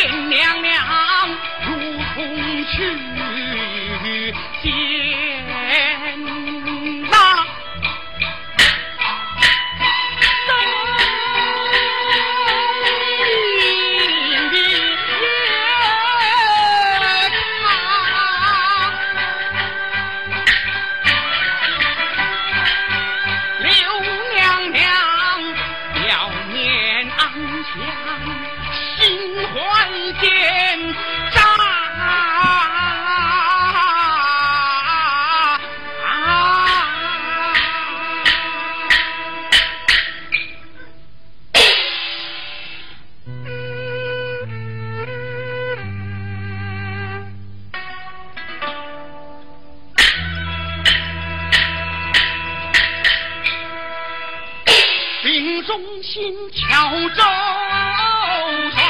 见娘娘如同去见那刘娘娘表面安详。宽天炸啊，兵中心，巧周成。